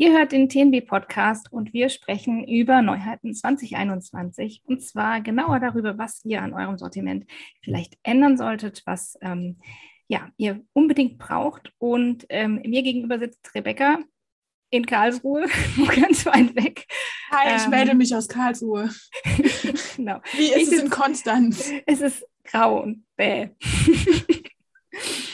Ihr hört den TNB-Podcast und wir sprechen über Neuheiten 2021 und zwar genauer darüber, was ihr an eurem Sortiment vielleicht ändern solltet, was ähm, ja, ihr unbedingt braucht. Und ähm, mir gegenüber sitzt Rebecca in Karlsruhe, ganz weit weg. Hi, ich ähm, melde mich aus Karlsruhe. genau. Wie ist ich es in Konstanz? Es ist grau und bäh.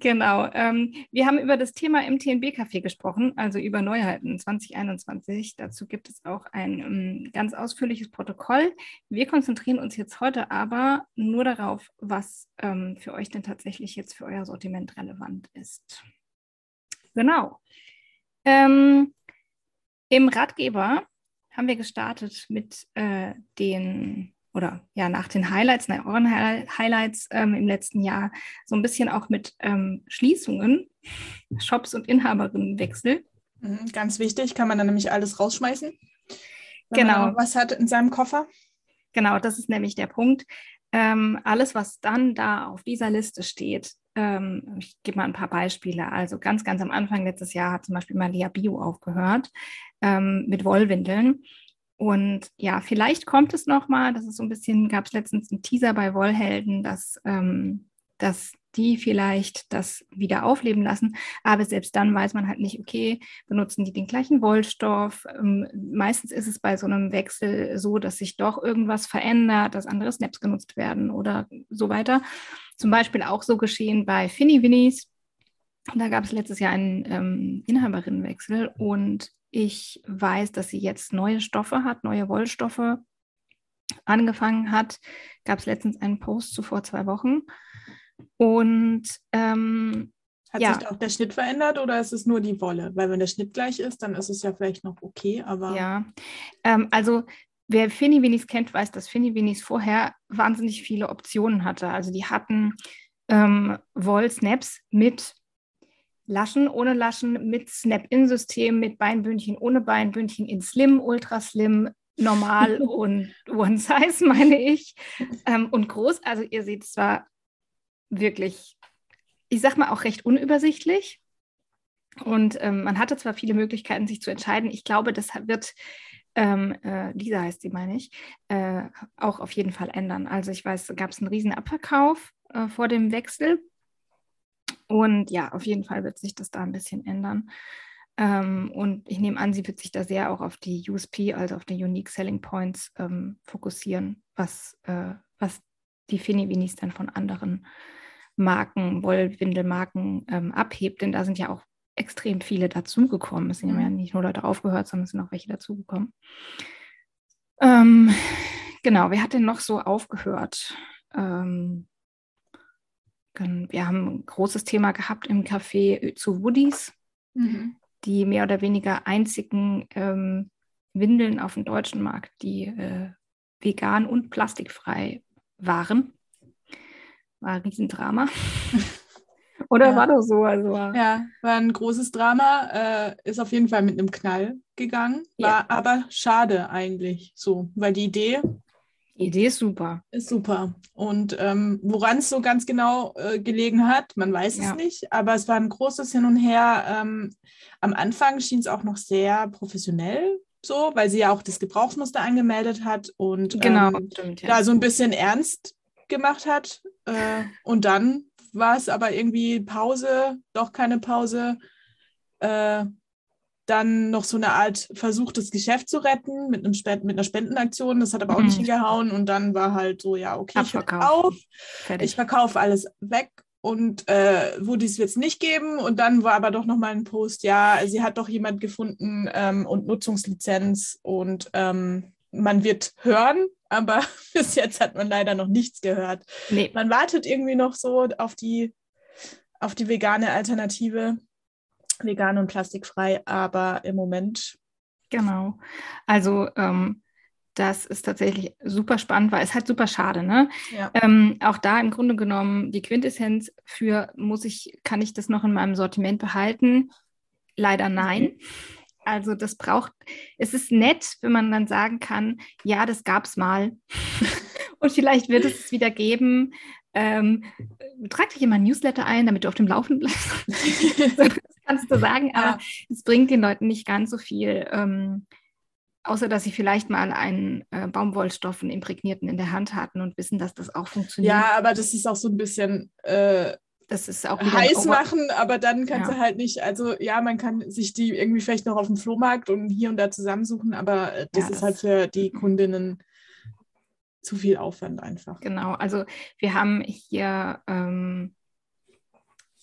Genau. Ähm, wir haben über das Thema im TNB-Café gesprochen, also über Neuheiten 2021. Dazu gibt es auch ein um, ganz ausführliches Protokoll. Wir konzentrieren uns jetzt heute aber nur darauf, was ähm, für euch denn tatsächlich jetzt für euer Sortiment relevant ist. Genau. Ähm, Im Ratgeber haben wir gestartet mit äh, den oder ja nach den Highlights, nach euren Highlights ähm, im letzten Jahr, so ein bisschen auch mit ähm, Schließungen, Shops und Inhaberinnenwechsel. Mhm, ganz wichtig, kann man dann nämlich alles rausschmeißen. genau. was hat in seinem Koffer? Genau, das ist nämlich der Punkt. Ähm, alles, was dann da auf dieser Liste steht, ähm, ich gebe mal ein paar Beispiele. Also ganz, ganz am Anfang letztes Jahr hat zum Beispiel Malia Bio aufgehört ähm, mit Wollwindeln. Und ja, vielleicht kommt es nochmal, das ist so ein bisschen, gab es letztens einen Teaser bei Wollhelden, dass, ähm, dass die vielleicht das wieder aufleben lassen. Aber selbst dann weiß man halt nicht, okay, benutzen die den gleichen Wollstoff? Ähm, meistens ist es bei so einem Wechsel so, dass sich doch irgendwas verändert, dass andere Snaps genutzt werden oder so weiter. Zum Beispiel auch so geschehen bei Finny Winnies. Da gab es letztes Jahr einen ähm, Inhaberinnenwechsel und ich weiß, dass sie jetzt neue Stoffe hat, neue Wollstoffe angefangen hat. Gab es letztens einen Post zu vor zwei Wochen. Und ähm, hat ja. sich auch der Schnitt verändert oder ist es nur die Wolle? Weil wenn der Schnitt gleich ist, dann ist es ja vielleicht noch okay, aber. Ja, ähm, also wer Finny Winnies kennt, weiß, dass Finny Winnies vorher wahnsinnig viele Optionen hatte. Also die hatten ähm, Woll-Snaps mit Laschen, ohne Laschen, mit Snap-In-System, mit Beinbündchen, ohne Beinbündchen, in Slim, Ultra Slim, normal und One Size, meine ich. Ähm, und groß, also ihr seht es zwar wirklich, ich sag mal auch recht unübersichtlich. Und ähm, man hatte zwar viele Möglichkeiten, sich zu entscheiden. Ich glaube, das wird, ähm, äh, Lisa heißt sie, meine ich, äh, auch auf jeden Fall ändern. Also ich weiß, gab es einen riesen Abverkauf äh, vor dem Wechsel und ja, auf jeden Fall wird sich das da ein bisschen ändern. Ähm, und ich nehme an, sie wird sich da sehr auch auf die USP, also auf die Unique Selling Points ähm, fokussieren, was, äh, was die Finivinis dann von anderen Marken, Wollwindelmarken ähm, abhebt. Denn da sind ja auch extrem viele dazugekommen. Es sind ja mhm. nicht nur Leute aufgehört, sondern es sind auch welche dazugekommen. Ähm, genau, wer hat denn noch so aufgehört? Ähm, wir haben ein großes Thema gehabt im Café zu Woodies, mhm. die mehr oder weniger einzigen ähm, Windeln auf dem deutschen Markt, die äh, vegan und plastikfrei waren. War ein Riesendrama. Oder ja. war das so? Also, ja, war ein großes Drama. Äh, ist auf jeden Fall mit einem Knall gegangen. War ja. aber schade eigentlich so, weil die Idee die Idee ist super. Ist super. Und ähm, woran es so ganz genau äh, gelegen hat, man weiß ja. es nicht, aber es war ein großes Hin und Her. Ähm, am Anfang schien es auch noch sehr professionell so, weil sie ja auch das Gebrauchsmuster angemeldet hat und genau, ähm, stimmt, ja. da so ein bisschen ernst gemacht hat. Äh, und dann war es aber irgendwie Pause, doch keine Pause. Äh, dann noch so eine Art Versuch, das Geschäft zu retten mit, einem Spend mit einer Spendenaktion. Das hat aber auch mhm. nicht hingehauen. Und dann war halt so, ja, okay, ich verkaufe ich verkaufe alles weg und äh, wo dies wird es nicht geben. Und dann war aber doch nochmal ein Post, ja, sie hat doch jemand gefunden ähm, und Nutzungslizenz und ähm, man wird hören, aber bis jetzt hat man leider noch nichts gehört. Nee. Man wartet irgendwie noch so auf die, auf die vegane Alternative vegan und plastikfrei, aber im Moment. Genau. Also ähm, das ist tatsächlich super spannend, weil es halt super schade, ne? Ja. Ähm, auch da im Grunde genommen die Quintessenz für muss ich, kann ich das noch in meinem Sortiment behalten? Leider nein. Mhm. Also das braucht, es ist nett, wenn man dann sagen kann, ja, das gab es mal. Und vielleicht wird es es wieder geben. Ähm, trag dich in mein Newsletter ein, damit du auf dem Laufenden bleibst. das kannst du sagen, aber ja. es bringt den Leuten nicht ganz so viel. Ähm, außer dass sie vielleicht mal einen äh, Baumwollstoff, einen imprägnierten in der Hand hatten und wissen, dass das auch funktioniert. Ja, aber das ist auch so ein bisschen äh, das ist auch heiß machen, aber dann kannst ja. du halt nicht, also ja, man kann sich die irgendwie vielleicht noch auf dem Flohmarkt und hier und da zusammensuchen, aber äh, das ja, ist das halt für die Kundinnen zu viel Aufwand einfach. Genau, also wir haben hier, ähm,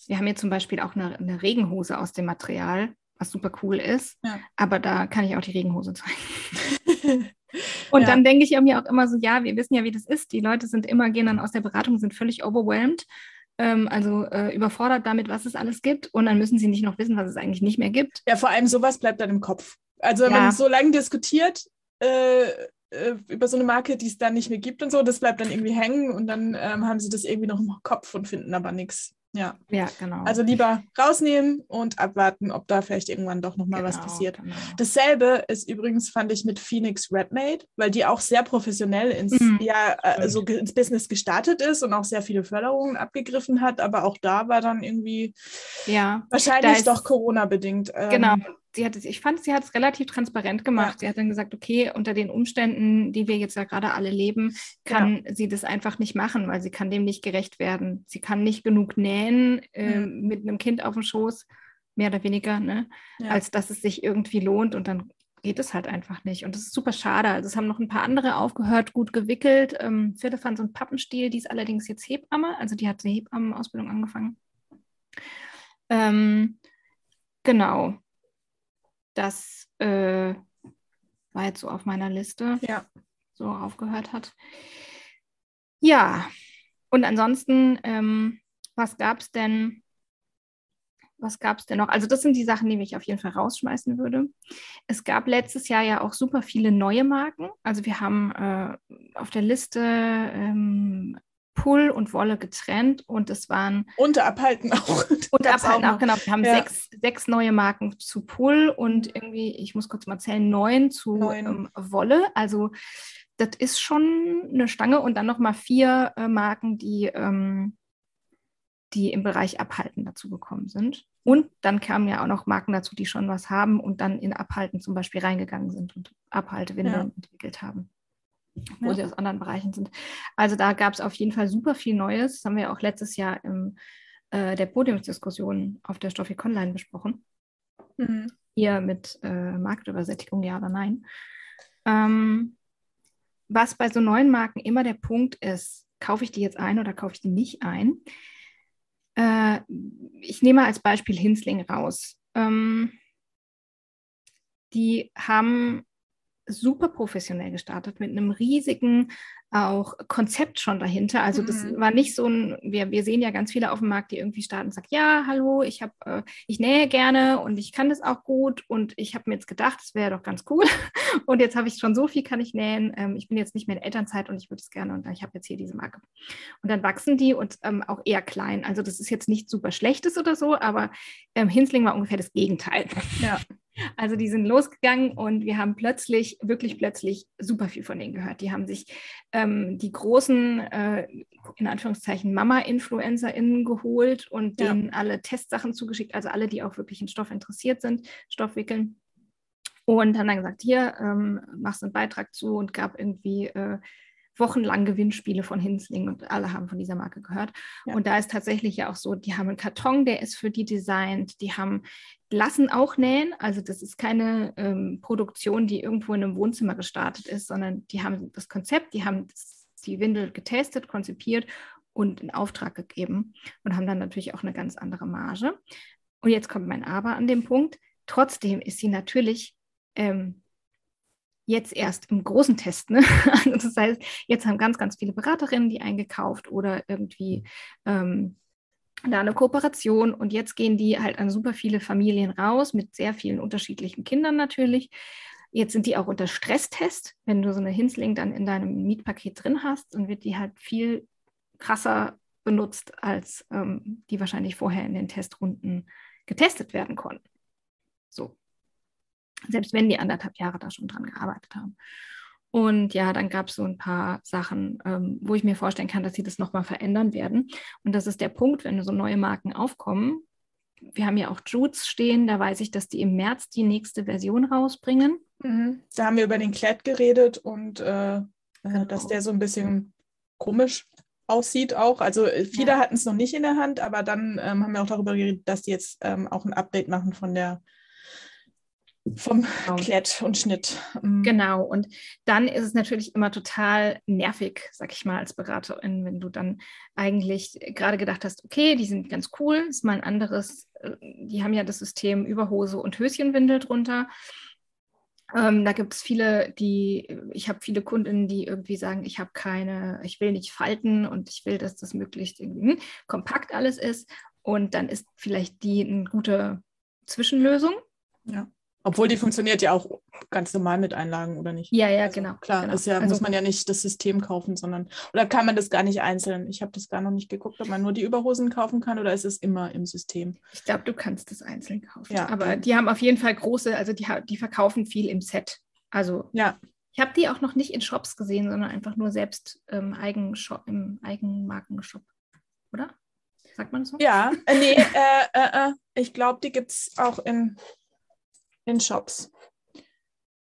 wir haben hier zum Beispiel auch eine, eine Regenhose aus dem Material was super cool ist. Ja. Aber da kann ich auch die Regenhose zeigen. und ja. dann denke ich mir auch immer so, ja, wir wissen ja, wie das ist. Die Leute sind immer, gehen dann aus der Beratung, sind völlig overwhelmed, ähm, also äh, überfordert damit, was es alles gibt. Und dann müssen sie nicht noch wissen, was es eigentlich nicht mehr gibt. Ja, vor allem sowas bleibt dann im Kopf. Also wenn ja. man so lange diskutiert, äh, äh, über so eine Marke, die es dann nicht mehr gibt und so, das bleibt dann irgendwie hängen und dann ähm, haben sie das irgendwie noch im Kopf und finden aber nichts. Ja. ja, genau. Also lieber rausnehmen und abwarten, ob da vielleicht irgendwann doch nochmal genau, was passiert. Genau. Dasselbe ist übrigens, fand ich, mit Phoenix Redmade, weil die auch sehr professionell ins, mhm. ja, also ins Business gestartet ist und auch sehr viele Förderungen abgegriffen hat. Aber auch da war dann irgendwie ja, wahrscheinlich doch Corona-bedingt. Ähm, genau, sie hat es, ich fand, sie hat es relativ transparent gemacht. Ja. Sie hat dann gesagt, okay, unter den Umständen, die wir jetzt ja gerade alle leben, kann ja. sie das einfach nicht machen, weil sie kann dem nicht gerecht werden. Sie kann nicht genug nähen äh, mhm. mit einem Kind auf dem Schoß, mehr oder weniger, ne? Ja. als dass es sich irgendwie lohnt und dann geht es halt einfach nicht. Und das ist super schade. Also es haben noch ein paar andere aufgehört, gut gewickelt. Ähm, Firlefanz und Pappenstiel, die ist allerdings jetzt Hebamme, also die hat eine Hebammenausbildung angefangen. Ähm, genau das äh, war jetzt so auf meiner Liste, ja. so aufgehört hat. Ja, und ansonsten, ähm, was gab es denn? Was gab es denn noch? Also das sind die Sachen, die ich auf jeden Fall rausschmeißen würde. Es gab letztes Jahr ja auch super viele neue Marken. Also wir haben äh, auf der Liste ähm, Pull und Wolle getrennt und es waren. Und Abhalten auch. Und Abhalten auch, genau. Wir haben ja. sechs, sechs neue Marken zu Pull und irgendwie, ich muss kurz mal zählen, neun zu neun. Ähm, Wolle. Also das ist schon eine Stange und dann nochmal vier äh, Marken, die, ähm, die im Bereich Abhalten dazu gekommen sind. Und dann kamen ja auch noch Marken dazu, die schon was haben und dann in Abhalten zum Beispiel reingegangen sind und Abhaltewindeln ja. entwickelt haben wo ja. sie aus anderen Bereichen sind. Also da gab es auf jeden Fall super viel Neues. Das haben wir auch letztes Jahr in äh, der Podiumsdiskussion auf der Stoffik Online besprochen. Mhm. Hier mit äh, Marktübersättigung, ja oder nein. Ähm, was bei so neuen Marken immer der Punkt ist, kaufe ich die jetzt ein oder kaufe ich die nicht ein? Äh, ich nehme als Beispiel Hinsling raus. Ähm, die haben super professionell gestartet mit einem riesigen auch Konzept schon dahinter. Also das mhm. war nicht so ein, wir, wir sehen ja ganz viele auf dem Markt, die irgendwie starten und sagen, ja, hallo, ich habe, äh, ich nähe gerne und ich kann das auch gut und ich habe mir jetzt gedacht, das wäre doch ganz cool. Und jetzt habe ich schon so viel, kann ich nähen. Ähm, ich bin jetzt nicht mehr in Elternzeit und ich würde es gerne und ich habe jetzt hier diese Marke. Und dann wachsen die und ähm, auch eher klein. Also das ist jetzt nicht super schlechtes oder so, aber ähm, Hinsling war ungefähr das Gegenteil. Ja. Also die sind losgegangen und wir haben plötzlich, wirklich plötzlich super viel von denen gehört. Die haben sich ähm, die großen, äh, in Anführungszeichen, Mama-InfluencerInnen geholt und ja. denen alle Testsachen zugeschickt, also alle, die auch wirklich in Stoff interessiert sind, Stoffwickeln. Und haben dann gesagt, hier, ähm, machst einen Beitrag zu und gab irgendwie äh, wochenlang Gewinnspiele von Hinsling und alle haben von dieser Marke gehört. Ja. Und da ist tatsächlich ja auch so, die haben einen Karton, der ist für die designt, die haben, lassen auch nähen, also das ist keine ähm, Produktion, die irgendwo in einem Wohnzimmer gestartet ist, sondern die haben das Konzept, die haben das, die Windel getestet, konzipiert und in Auftrag gegeben und haben dann natürlich auch eine ganz andere Marge. Und jetzt kommt mein Aber an dem Punkt. Trotzdem ist sie natürlich ähm, jetzt erst im großen Test. Ne? Also das heißt, jetzt haben ganz, ganz viele Beraterinnen die eingekauft oder irgendwie ähm, da eine Kooperation und jetzt gehen die halt an super viele Familien raus mit sehr vielen unterschiedlichen Kindern natürlich. Jetzt sind die auch unter Stresstest. Wenn du so eine Hinsling dann in deinem Mietpaket drin hast, dann wird die halt viel krasser benutzt, als ähm, die wahrscheinlich vorher in den Testrunden getestet werden konnten. So selbst wenn die anderthalb Jahre da schon dran gearbeitet haben. Und ja, dann gab es so ein paar Sachen, ähm, wo ich mir vorstellen kann, dass sie das nochmal verändern werden. Und das ist der Punkt, wenn so neue Marken aufkommen. Wir haben ja auch Jutes stehen, da weiß ich, dass die im März die nächste Version rausbringen. Mhm. Da haben wir über den Klett geredet und äh, genau. dass der so ein bisschen komisch aussieht auch. Also äh, viele ja. hatten es noch nicht in der Hand, aber dann ähm, haben wir auch darüber geredet, dass die jetzt ähm, auch ein Update machen von der vom genau. Klett und Schnitt. Mhm. Genau, und dann ist es natürlich immer total nervig, sag ich mal, als Beraterin, wenn du dann eigentlich gerade gedacht hast, okay, die sind ganz cool, ist mal ein anderes, äh, die haben ja das System Überhose und Höschenwindel drunter. Ähm, da gibt es viele, die, ich habe viele Kundinnen, die irgendwie sagen, ich habe keine, ich will nicht falten und ich will, dass das möglichst hm, kompakt alles ist. Und dann ist vielleicht die eine gute Zwischenlösung. Ja. Obwohl die funktioniert ja auch ganz normal mit Einlagen, oder nicht? Ja, ja, also, genau. Klar, genau. Ja, also, muss man ja nicht das System kaufen, sondern oder kann man das gar nicht einzeln? Ich habe das gar noch nicht geguckt, ob man nur die Überhosen kaufen kann oder ist es immer im System? Ich glaube, du kannst das einzeln kaufen. Ja. Aber die haben auf jeden Fall große, also die, die verkaufen viel im Set. Also ja. Ich habe die auch noch nicht in Shops gesehen, sondern einfach nur selbst ähm, Eigenshop, im Eigenmarkenshop, oder? Sagt man so? Ja, äh, nee, äh, äh, äh ich glaube, die gibt es auch in in Shops.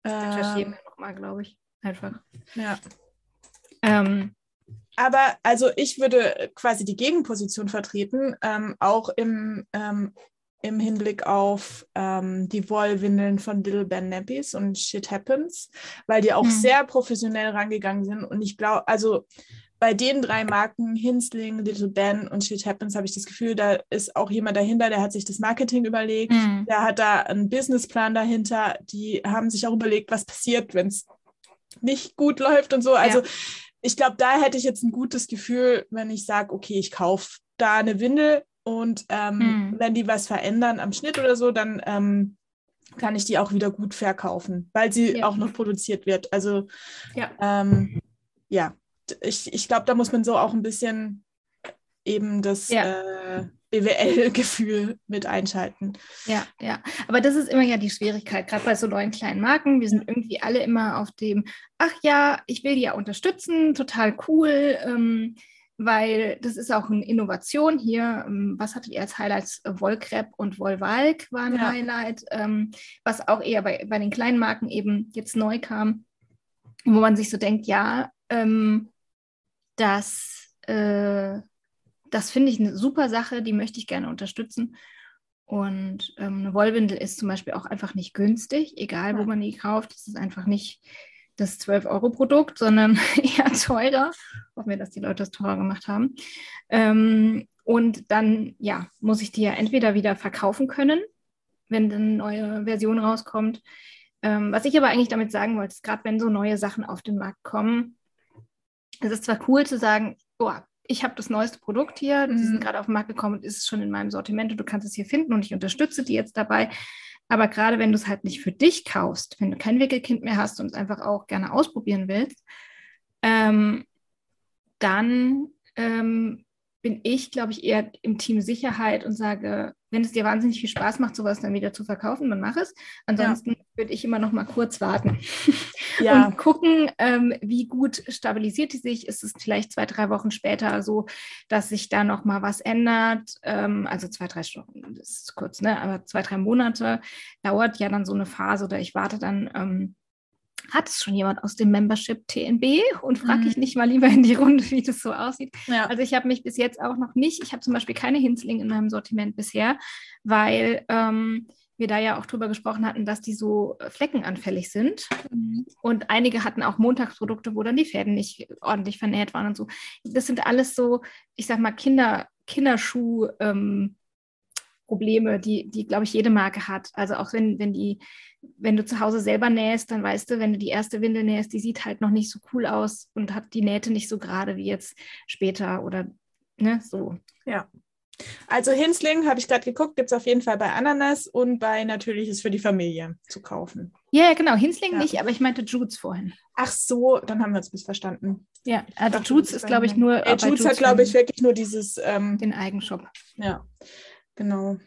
Recherchieren wir nochmal, glaube ich. Einfach. Ja. Ähm, aber also ich würde quasi die Gegenposition vertreten, ähm, auch im, ähm, im Hinblick auf ähm, die Wollwindeln von Little Ben Nappies und Shit Happens, weil die auch mhm. sehr professionell rangegangen sind. Und ich glaube, also bei den drei Marken, Hinsling, Little Ben und Shit Happens, habe ich das Gefühl, da ist auch jemand dahinter, der hat sich das Marketing überlegt, mhm. der hat da einen Businessplan dahinter, die haben sich auch überlegt, was passiert, wenn es nicht gut läuft und so. Also ja. ich glaube, da hätte ich jetzt ein gutes Gefühl, wenn ich sage, okay, ich kaufe da eine Windel und ähm, mhm. wenn die was verändern am Schnitt oder so, dann ähm, kann ich die auch wieder gut verkaufen, weil sie ja. auch noch produziert wird. Also ja, ähm, ja ich, ich glaube, da muss man so auch ein bisschen eben das ja. äh, BWL-Gefühl mit einschalten. Ja, ja. Aber das ist immer ja die Schwierigkeit, gerade bei so neuen kleinen Marken. Wir sind irgendwie alle immer auf dem, ach ja, ich will die ja unterstützen, total cool. Ähm, weil das ist auch eine Innovation hier. Ähm, was hattet ihr als Highlights? Wollkrepp und Wollwalk war ein ja. Highlight, ähm, was auch eher bei, bei den kleinen Marken eben jetzt neu kam, wo man sich so denkt, ja, ähm, das, äh, das finde ich eine super Sache, die möchte ich gerne unterstützen. Und ähm, eine Wollwindel ist zum Beispiel auch einfach nicht günstig, egal wo man die kauft. Es ist einfach nicht das 12-Euro-Produkt, sondern eher teurer. Hoffen wir, dass die Leute das teurer gemacht haben. Ähm, und dann, ja, muss ich die ja entweder wieder verkaufen können, wenn dann eine neue Version rauskommt. Ähm, was ich aber eigentlich damit sagen wollte, ist, gerade wenn so neue Sachen auf den Markt kommen, es ist zwar cool zu sagen, oh, ich habe das neueste Produkt hier, die sind mhm. gerade auf den Markt gekommen und ist schon in meinem Sortiment und du kannst es hier finden und ich unterstütze die jetzt dabei. Aber gerade wenn du es halt nicht für dich kaufst, wenn du kein Wickelkind mehr hast und es einfach auch gerne ausprobieren willst, ähm, dann ähm, bin ich, glaube ich, eher im Team Sicherheit und sage, wenn es dir wahnsinnig viel Spaß macht, sowas dann wieder zu verkaufen, dann mach es. Ansonsten ja. würde ich immer noch mal kurz warten ja. und gucken, ähm, wie gut stabilisiert die sich. Ist es vielleicht zwei, drei Wochen später so, dass sich da noch mal was ändert? Ähm, also zwei, drei Stunden, das ist kurz, ne? aber zwei, drei Monate dauert ja dann so eine Phase oder ich warte dann ähm, hat es schon jemand aus dem Membership TNB und frage mhm. ich nicht mal lieber in die Runde, wie das so aussieht. Ja. Also ich habe mich bis jetzt auch noch nicht, ich habe zum Beispiel keine Hinsling in meinem Sortiment bisher, weil ähm, wir da ja auch drüber gesprochen hatten, dass die so äh, fleckenanfällig sind. Mhm. Und einige hatten auch Montagsprodukte, wo dann die Fäden nicht ordentlich vernäht waren und so. Das sind alles so, ich sag mal, Kinder, Kinderschuh. Ähm, Probleme, die, die glaube ich, jede Marke hat. Also auch wenn, wenn die, wenn du zu Hause selber nähst, dann weißt du, wenn du die erste Windel nähst, die sieht halt noch nicht so cool aus und hat die Nähte nicht so gerade wie jetzt später oder ne, so. Ja. Also Hinsling, habe ich gerade geguckt, gibt es auf jeden Fall bei Ananas und bei Natürliches für die Familie zu kaufen. Ja, genau, Hinsling ja. nicht, aber ich meinte Jutes vorhin. Ach so, dann haben wir uns missverstanden. Ja, also Jutes ist, glaube ich, nur. Äh, Jutes hat, glaube ich, wirklich nur dieses. Ähm, den Eigenshop. Ja. Genau.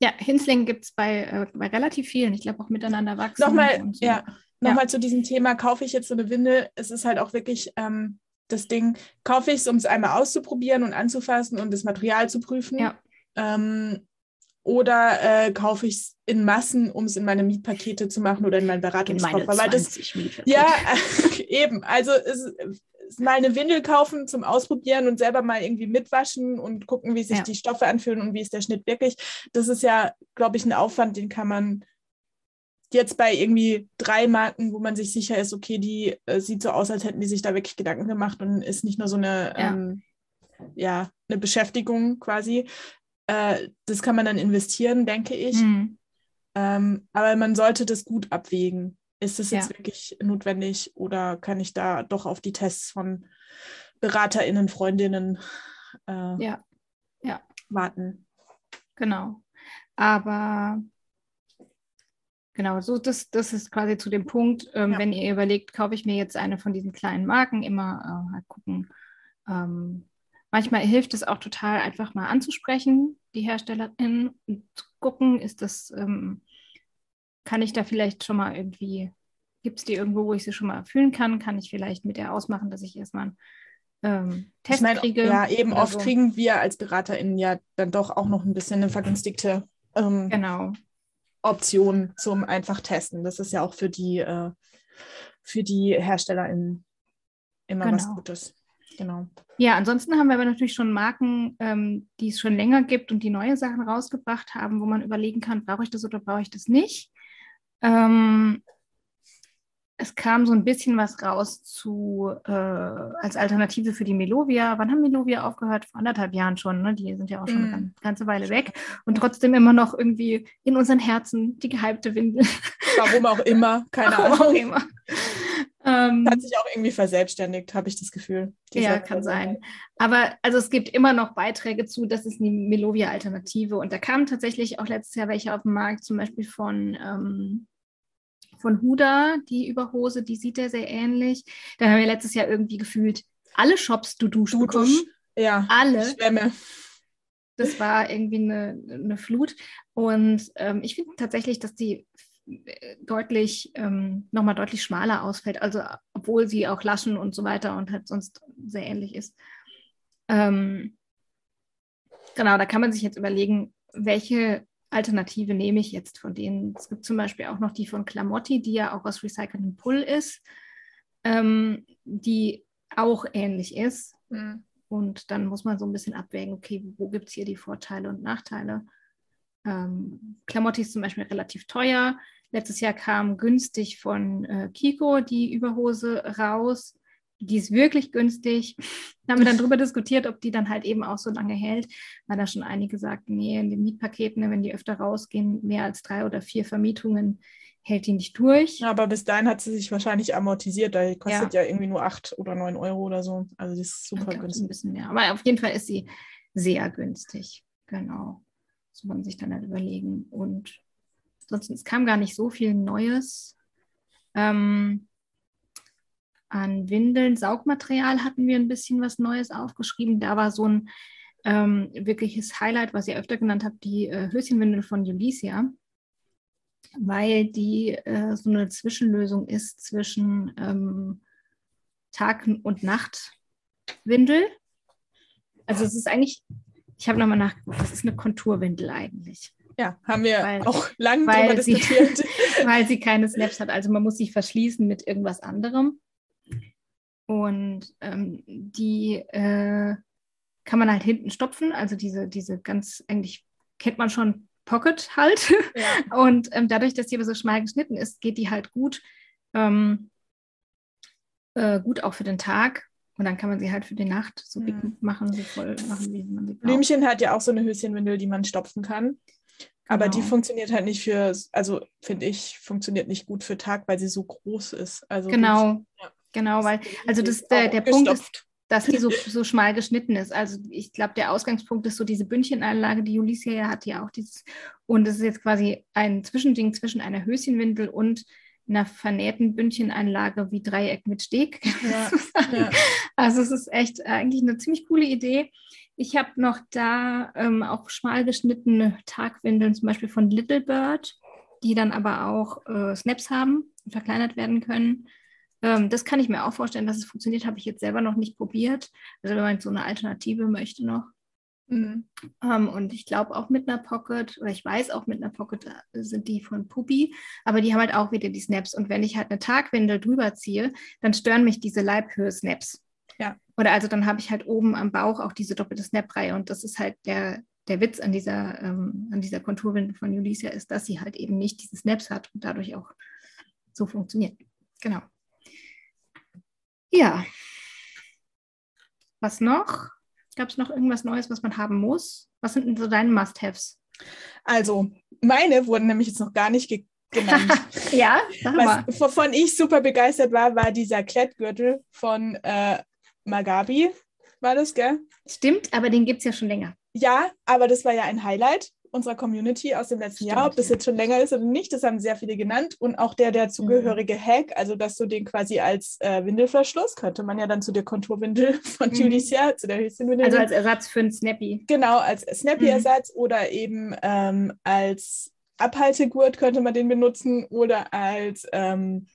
Ja, Hinsling gibt es bei, äh, bei relativ vielen. Ich glaube auch miteinander wachsen. Nochmal, so. ja, nochmal zu diesem Thema, kaufe ich jetzt so eine Windel? Es ist halt auch wirklich ähm, das Ding, kaufe ich es, um es einmal auszuprobieren und anzufassen und das Material zu prüfen? Ja. Ähm, oder äh, kaufe ich es in Massen, um es in meine Mietpakete zu machen oder in meinen Beratungskoffer? Weil das, ja, eben. Also es, es, mal eine Windel kaufen zum Ausprobieren und selber mal irgendwie mitwaschen und gucken, wie sich ja. die Stoffe anfühlen und wie ist der Schnitt wirklich. Das ist ja, glaube ich, ein Aufwand, den kann man jetzt bei irgendwie drei Marken, wo man sich sicher ist, okay, die äh, sieht so aus, als hätten die sich da wirklich Gedanken gemacht und ist nicht nur so eine, ja, ähm, ja eine Beschäftigung quasi. Äh, das kann man dann investieren, denke ich. Mhm. Ähm, aber man sollte das gut abwägen. Ist es jetzt ja. wirklich notwendig oder kann ich da doch auf die Tests von BeraterInnen, Freundinnen äh, ja. Ja. warten? Genau. Aber Genau, so das, das ist quasi zu dem Punkt, ähm, ja. wenn ihr überlegt, kaufe ich mir jetzt eine von diesen kleinen Marken, immer äh, halt gucken. Ähm, manchmal hilft es auch total, einfach mal anzusprechen, die Herstellerin, und zu gucken, ist das, ähm, kann ich da vielleicht schon mal irgendwie, gibt es die irgendwo, wo ich sie schon mal fühlen kann? Kann ich vielleicht mit der ausmachen, dass ich erstmal einen ähm, Test ich mein, kriege? Ja, eben oft so. kriegen wir als BeraterInnen ja dann doch auch noch ein bisschen eine vergünstigte ähm, genau. Option zum einfach testen. Das ist ja auch für die, äh, für die HerstellerInnen immer genau. was Gutes. Genau. Ja, ansonsten haben wir aber natürlich schon Marken, ähm, die es schon länger gibt und die neue Sachen rausgebracht haben, wo man überlegen kann, brauche ich das oder brauche ich das nicht. Ähm, es kam so ein bisschen was raus zu äh, als Alternative für die Melovia. Wann haben Melovia aufgehört? Vor anderthalb Jahren schon. Ne? Die sind ja auch schon mm. eine ganze Weile weg und trotzdem immer noch irgendwie in unseren Herzen die gehypte Windel. Warum auch immer, keine Warum Ahnung. Auch immer. Ähm, Hat sich auch irgendwie verselbstständigt, habe ich das Gefühl. Ja, kann sein. Aber also es gibt immer noch Beiträge zu, das ist eine Melovia-Alternative. Und da kamen tatsächlich auch letztes Jahr welche auf den Markt, zum Beispiel von ähm, von Huda, die Überhose, die sieht ja sehr ähnlich. Dann haben wir letztes Jahr irgendwie gefühlt alle Shops du dusch bekommen. Ja, alle. Schwämme. Das war irgendwie eine, eine Flut. Und ähm, ich finde tatsächlich, dass die äh, deutlich, ähm, nochmal deutlich schmaler ausfällt, also obwohl sie auch Laschen und so weiter und halt sonst sehr ähnlich ist. Ähm, genau, da kann man sich jetzt überlegen, welche Alternative nehme ich jetzt von denen. Es gibt zum Beispiel auch noch die von Clamotti, die ja auch aus recyceltem Pull ist, ähm, die auch ähnlich ist. Mhm. Und dann muss man so ein bisschen abwägen, okay, wo gibt es hier die Vorteile und Nachteile. Ähm, Clamotti ist zum Beispiel relativ teuer. Letztes Jahr kam günstig von äh, Kiko die Überhose raus die ist wirklich günstig. Da haben wir dann darüber diskutiert, ob die dann halt eben auch so lange hält, weil da schon einige sagten, nee, in den Mietpaketen, ne, wenn die öfter rausgehen, mehr als drei oder vier Vermietungen hält die nicht durch. Ja, aber bis dahin hat sie sich wahrscheinlich amortisiert, da kostet ja. ja, irgendwie nur acht oder neun Euro oder so. Also die ist super glaub, günstig. Ein bisschen mehr. Aber auf jeden Fall ist sie sehr günstig. Genau. Das muss man sich dann halt überlegen. Und ansonsten, es kam gar nicht so viel Neues. Ähm, an Windeln, Saugmaterial hatten wir ein bisschen was Neues aufgeschrieben. Da war so ein ähm, wirkliches Highlight, was ihr öfter genannt habt, die äh, Höschenwindel von Ulysia, weil die äh, so eine Zwischenlösung ist zwischen ähm, Tag- und Nachtwindel. Also es ist eigentlich, ich habe nochmal nachgeguckt, das ist eine Konturwindel eigentlich. Ja, haben wir weil, auch lange darüber diskutiert. weil sie keine Snaps hat. Also man muss sich verschließen mit irgendwas anderem. Und ähm, die äh, kann man halt hinten stopfen. Also diese, diese ganz, eigentlich kennt man schon Pocket halt. Ja. Und ähm, dadurch, dass die aber so schmal geschnitten ist, geht die halt gut, ähm, äh, gut auch für den Tag. Und dann kann man sie halt für die Nacht so dick mhm. machen, so voll machen, wie man sie braucht. Blümchen hat ja auch so eine Höschenwindel, die man stopfen kann. Aber genau. die funktioniert halt nicht für, also finde ich, funktioniert nicht gut für Tag, weil sie so groß ist. Also genau. Ja. Genau, weil, also das, der, der Punkt ist, dass die so, so schmal geschnitten ist. Also ich glaube, der Ausgangspunkt ist so diese Bündchenanlage, die Ulysia ja hat, ja auch dieses. Und es ist jetzt quasi ein Zwischending zwischen einer Höschenwindel und einer vernähten Bündchenanlage wie Dreieck mit Steg. Ja, ja. Also es ist echt eigentlich eine ziemlich coole Idee. Ich habe noch da ähm, auch schmal geschnittene Tagwindeln, zum Beispiel von Little Bird die dann aber auch äh, Snaps haben, verkleinert werden können. Ähm, das kann ich mir auch vorstellen, dass es funktioniert, habe ich jetzt selber noch nicht probiert. Also wenn man so eine Alternative möchte noch. Mhm. Ähm, und ich glaube auch mit einer Pocket, oder ich weiß auch mit einer Pocket sind die von Puppy, aber die haben halt auch wieder die Snaps. Und wenn ich halt eine Tagwindel drüber ziehe, dann stören mich diese Leibhöhe-Snaps. Ja. Oder also dann habe ich halt oben am Bauch auch diese doppelte Snap-Reihe. Und das ist halt der, der Witz an dieser, ähm, an dieser Konturwindel von Julicia ist, dass sie halt eben nicht diese Snaps hat und dadurch auch so funktioniert. Genau. Ja. Was noch? Gab es noch irgendwas Neues, was man haben muss? Was sind denn so deine Must-Haves? Also, meine wurden nämlich jetzt noch gar nicht ge genannt. ja, was, wovon ich super begeistert war, war dieser Klettgürtel von äh, Magabi. War das, gell? Stimmt, aber den gibt es ja schon länger. Ja, aber das war ja ein Highlight unserer Community aus dem letzten Stimmt, Jahr. Ob das jetzt schon länger ist oder nicht, das haben sehr viele genannt. Und auch der der zugehörige mhm. Hack, also dass du den quasi als äh, Windelverschluss, könnte man ja dann zu der Konturwindel von mhm. Julicia, zu der Höchstenwindel. Also als Ersatz für einen Snappy. Genau, als Snappy-Ersatz mhm. oder eben ähm, als Abhaltegurt könnte man den benutzen oder als ähm,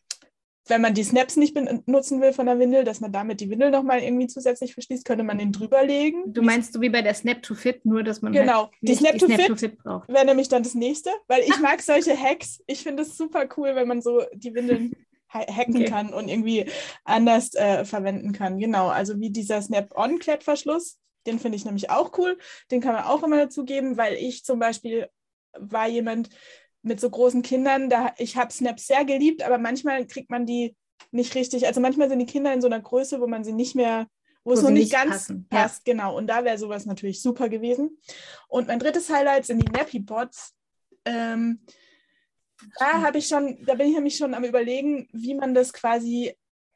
wenn man die Snaps nicht benutzen will von der Windel, dass man damit die Windel nochmal irgendwie zusätzlich verschließt, könnte man den drüberlegen. Du meinst so wie bei der Snap to Fit, nur dass man genau halt die Snap, die to, Snap Fit braucht. Wäre nämlich dann das nächste, weil ich mag solche Hacks. Ich finde es super cool, wenn man so die Windeln hacken okay. kann und irgendwie anders äh, verwenden kann. Genau, also wie dieser Snap-on-Klettverschluss, den finde ich nämlich auch cool. Den kann man auch immer dazu geben, weil ich zum Beispiel war jemand, mit so großen Kindern, da ich habe Snaps sehr geliebt, aber manchmal kriegt man die nicht richtig. Also manchmal sind die Kinder in so einer Größe, wo man sie nicht mehr, wo, wo es noch nicht ganz passen. passt. Ja. Genau. Und da wäre sowas natürlich super gewesen. Und mein drittes Highlight sind die Nappy Pots. Ähm, da habe ich schon, da bin ich nämlich schon am überlegen, wie man das quasi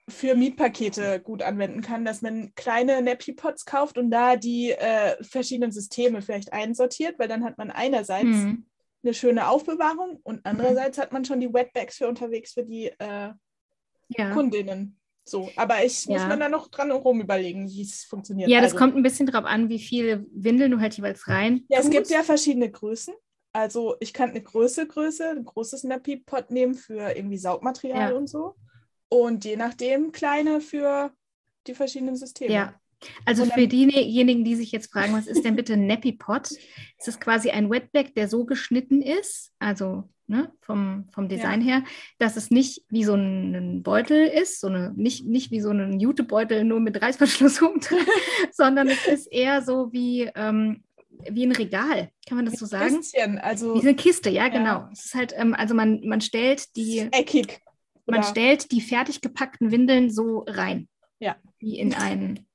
für Mietpakete gut anwenden kann, dass man kleine Nappy Pots kauft und da die äh, verschiedenen Systeme vielleicht einsortiert, weil dann hat man einerseits mhm eine schöne Aufbewahrung und andererseits hat man schon die Wetbags für unterwegs für die äh, ja. Kundinnen. So, aber ich ja. muss mir da noch dran rum überlegen, wie es funktioniert. Ja, das also, kommt ein bisschen drauf an, wie viele Windeln du halt jeweils rein. Ja, es gibt ja verschiedene Größen. Also ich kann eine Größe, Größe, ein großes Nappy Pot nehmen für irgendwie Saugmaterial ja. und so. Und je nachdem kleine für die verschiedenen Systeme. Ja, also für diejenigen, die sich jetzt fragen, was ist denn bitte ein Nappy Pot? Es ist quasi ein Wetback, der so geschnitten ist, also ne, vom, vom Design ja. her, dass es nicht wie so ein Beutel ist, so eine, nicht, nicht wie so ein Jutebeutel nur mit Reißverschluss oben sondern es ist eher so wie, ähm, wie ein Regal, kann man das so sagen? Kistchen, also. Wie eine Kiste, ja, genau. Ja. Es ist halt, ähm, also man, man stellt die. Eckig. Oder? Man stellt die fertig gepackten Windeln so rein. Ja. Wie in einen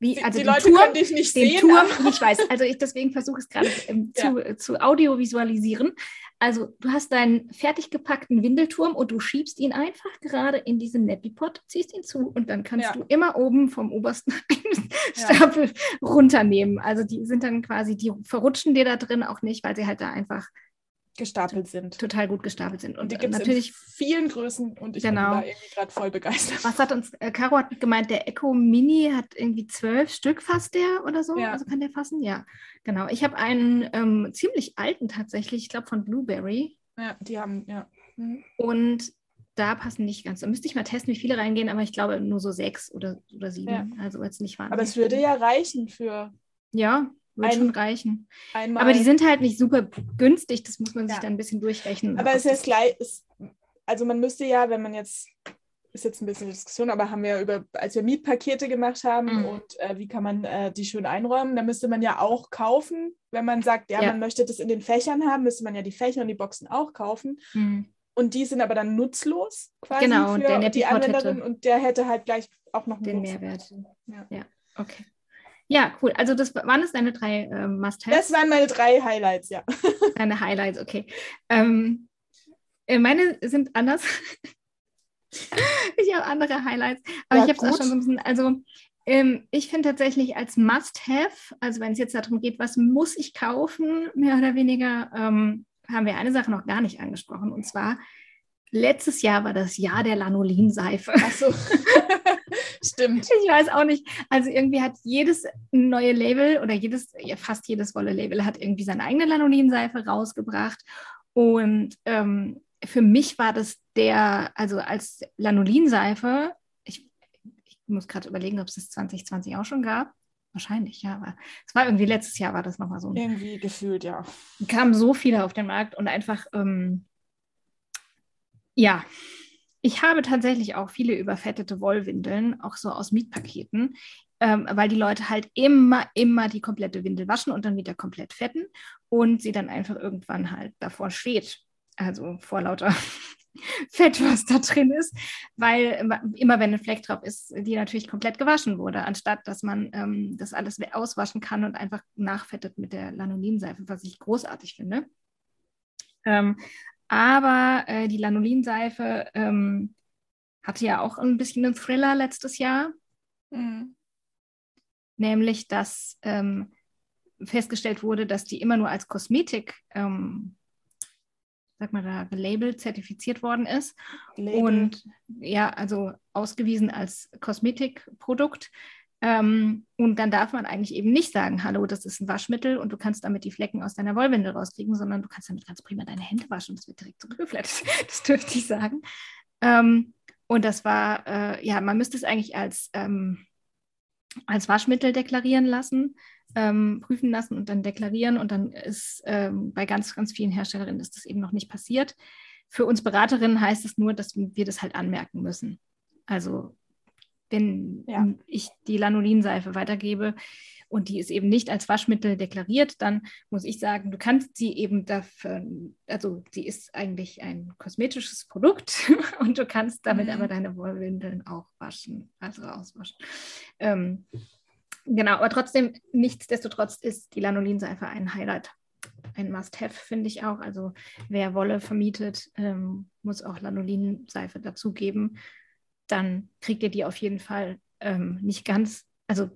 wie, also die Leute Turm, können dich nicht den sehen. Turm, ich weiß, also ich deswegen versuche es gerade ähm, zu, ja. zu audiovisualisieren. Also du hast deinen fertig gepackten Windelturm und du schiebst ihn einfach gerade in diesen Nappy-Pot, ziehst ihn zu und dann kannst ja. du immer oben vom obersten Stapel ja. runternehmen. Also die sind dann quasi, die verrutschen dir da drin auch nicht, weil sie halt da einfach gestapelt sind. Total gut gestapelt sind. Und die gibt es natürlich in vielen Größen und ich genau. bin da irgendwie gerade voll begeistert. Was hat uns, äh, Caro hat gemeint, der Echo Mini hat irgendwie zwölf Stück fast der oder so. Ja. Also kann der fassen? Ja, genau. Ich habe einen ähm, ziemlich alten tatsächlich, ich glaube von Blueberry. Ja, die haben, ja. Mhm. Und da passen nicht ganz. Da müsste ich mal testen, wie viele reingehen, aber ich glaube nur so sechs oder, oder sieben. Ja. Also jetzt nicht wahnsinnig. Aber es würde ja reichen für. Ja, wird ein, schon reichen. Einmal. Aber die sind halt nicht super günstig, das muss man sich ja. dann ein bisschen durchrechnen. Aber es ist gleich, ist, also man müsste ja, wenn man jetzt, ist jetzt ein bisschen Diskussion, aber haben wir über, als wir Mietpakete gemacht haben mhm. und äh, wie kann man äh, die schön einräumen, da müsste man ja auch kaufen, wenn man sagt, ja, ja, man möchte das in den Fächern haben, müsste man ja die Fächer und die Boxen auch kaufen. Mhm. Und die sind aber dann nutzlos quasi genau, für die Anwenderin und der hätte halt gleich auch noch einen den Mehrwert. Ja. ja, okay. Ja, cool. Also das waren es deine drei äh, Must-Haves? Das waren meine drei Highlights, ja. Deine Highlights, okay. Ähm, äh, meine sind anders. ich habe andere Highlights, aber ja, ich habe es auch schon so ein bisschen, also ähm, ich finde tatsächlich als Must-Have, also wenn es jetzt darum geht, was muss ich kaufen, mehr oder weniger, ähm, haben wir eine Sache noch gar nicht angesprochen und zwar letztes Jahr war das Jahr der Lanolinseife. Ach so. Stimmt. Ich weiß auch nicht. Also irgendwie hat jedes neue Label oder jedes, ja, fast jedes Wolle-Label hat irgendwie seine eigene Lanolinseife rausgebracht. Und ähm, für mich war das der, also als Lanolinseife, ich, ich muss gerade überlegen, ob es das 2020 auch schon gab. Wahrscheinlich, ja. Aber es war irgendwie letztes Jahr war das nochmal so. Irgendwie gefühlt, ja. Kamen so viele auf den Markt und einfach, ähm, ja. Ich habe tatsächlich auch viele überfettete Wollwindeln, auch so aus Mietpaketen, ähm, weil die Leute halt immer, immer die komplette Windel waschen und dann wieder komplett fetten und sie dann einfach irgendwann halt davor steht. Also vor lauter Fett, was da drin ist, weil immer, wenn ein Fleck drauf ist, die natürlich komplett gewaschen wurde, anstatt dass man ähm, das alles auswaschen kann und einfach nachfettet mit der Lanolinseife, was ich großartig finde. Ähm, aber äh, die Lanolinseife ähm, hatte ja auch ein bisschen einen Thriller letztes Jahr. Mhm nämlich dass ähm, festgestellt wurde, dass die immer nur als Kosmetik, ähm, sag mal da, gelabelt, zertifiziert worden ist. Label. Und ja, also ausgewiesen als Kosmetikprodukt. Ähm, und dann darf man eigentlich eben nicht sagen, hallo, das ist ein Waschmittel und du kannst damit die Flecken aus deiner Wollwindel rauskriegen, sondern du kannst damit ganz prima deine Hände waschen und es wird direkt zurückgeflattet. Das dürfte ich sagen. Ähm, und das war, äh, ja, man müsste es eigentlich als ähm, als Waschmittel deklarieren lassen, ähm, prüfen lassen und dann deklarieren. Und dann ist ähm, bei ganz, ganz vielen Herstellerinnen ist das eben noch nicht passiert. Für uns Beraterinnen heißt es nur, dass wir das halt anmerken müssen. Also wenn ja. ich die Lanolinseife weitergebe, und die ist eben nicht als Waschmittel deklariert, dann muss ich sagen, du kannst sie eben dafür, also sie ist eigentlich ein kosmetisches Produkt und du kannst damit mhm. aber deine Wollwindeln auch waschen, also auswaschen. Ähm, genau, aber trotzdem, nichtsdestotrotz ist die Lanolinseife ein Highlight ein Must-Have, finde ich auch. Also wer Wolle vermietet, ähm, muss auch Lanolinseife dazugeben. Dann kriegt ihr die auf jeden Fall ähm, nicht ganz, also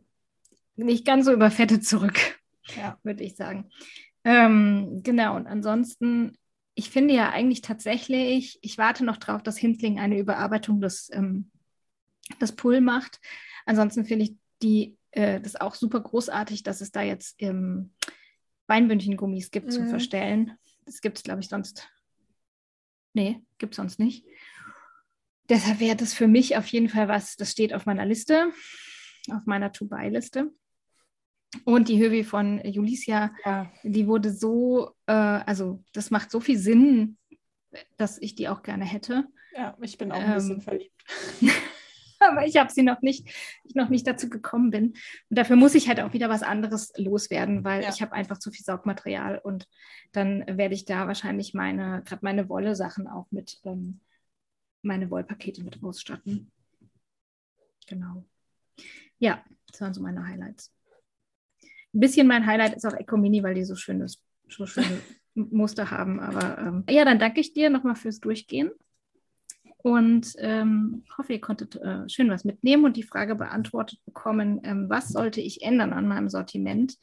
nicht ganz so überfettet zurück, ja. würde ich sagen. Ähm, genau, und ansonsten, ich finde ja eigentlich tatsächlich, ich warte noch drauf, dass Hintling eine Überarbeitung des, ähm, des Pull macht. Ansonsten finde ich die, äh, das auch super großartig, dass es da jetzt ähm, Weinbündchen-Gummis gibt mhm. zum Verstellen. Das gibt es, glaube ich, sonst. Nee, gibt es sonst nicht. Deshalb wäre das für mich auf jeden Fall was, das steht auf meiner Liste, auf meiner To-Buy-Liste. Und die Höhe von Julicia, ja. die wurde so, äh, also das macht so viel Sinn, dass ich die auch gerne hätte. Ja, ich bin auch ein ähm, bisschen verliebt. aber ich habe sie noch nicht, ich noch nicht dazu gekommen bin. Und dafür muss ich halt auch wieder was anderes loswerden, weil ja. ich habe einfach zu viel Saugmaterial und dann werde ich da wahrscheinlich meine, gerade meine Wolle-Sachen auch mit, ähm, meine Wollpakete mit ausstatten. Genau. Ja, das waren so meine Highlights. Ein bisschen mein Highlight ist auch Eco Mini, weil die so schönes, so schöne Muster haben. Aber ähm, ja, dann danke ich dir nochmal fürs Durchgehen und ähm, hoffe, ihr konntet äh, schön was mitnehmen und die Frage beantwortet bekommen, ähm, was sollte ich ändern an meinem Sortiment?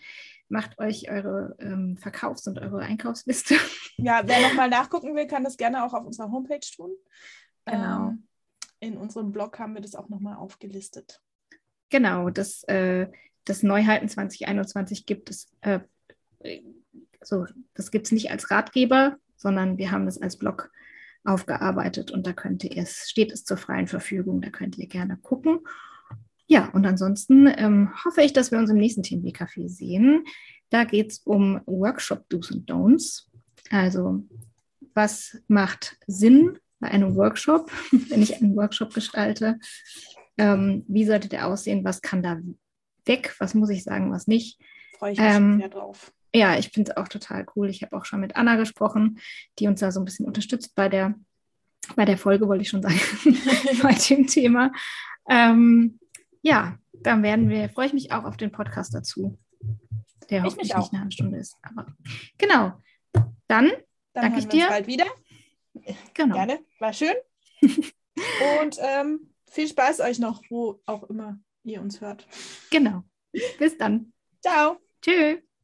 Macht euch eure ähm, Verkaufs- und eure Einkaufsliste. Ja, wer nochmal nachgucken will, kann das gerne auch auf unserer Homepage tun. Genau. Ähm, in unserem Blog haben wir das auch nochmal aufgelistet. Genau, das äh, das Neuhalten 2021 gibt es, äh, so, das gibt es nicht als Ratgeber, sondern wir haben es als Blog aufgearbeitet und da könnt ihr es, steht es zur freien Verfügung, da könnt ihr gerne gucken. Ja, und ansonsten ähm, hoffe ich, dass wir uns im nächsten TNB-Café sehen. Da geht es um Workshop-Do's und Don'ts. Also, was macht Sinn bei einem Workshop, wenn ich einen Workshop gestalte? Ähm, wie sollte der aussehen? Was kann da weg, was muss ich sagen, was nicht. Freue ich mich ähm, sehr drauf. Ja, ich finde es auch total cool. Ich habe auch schon mit Anna gesprochen, die uns da so ein bisschen unterstützt bei der, bei der Folge, wollte ich schon sagen, bei dem Thema. Ähm, ja, dann werden wir, freue ich mich auch auf den Podcast dazu, der ich hoffentlich nicht eine halbe Stunde ist. Aber genau. Dann, dann danke ich dir. bald wieder. Genau. Gerne, war schön. Und ähm, viel Spaß euch noch, wo auch immer ihr uns hört. Genau. Bis dann. Ciao. Tschüss.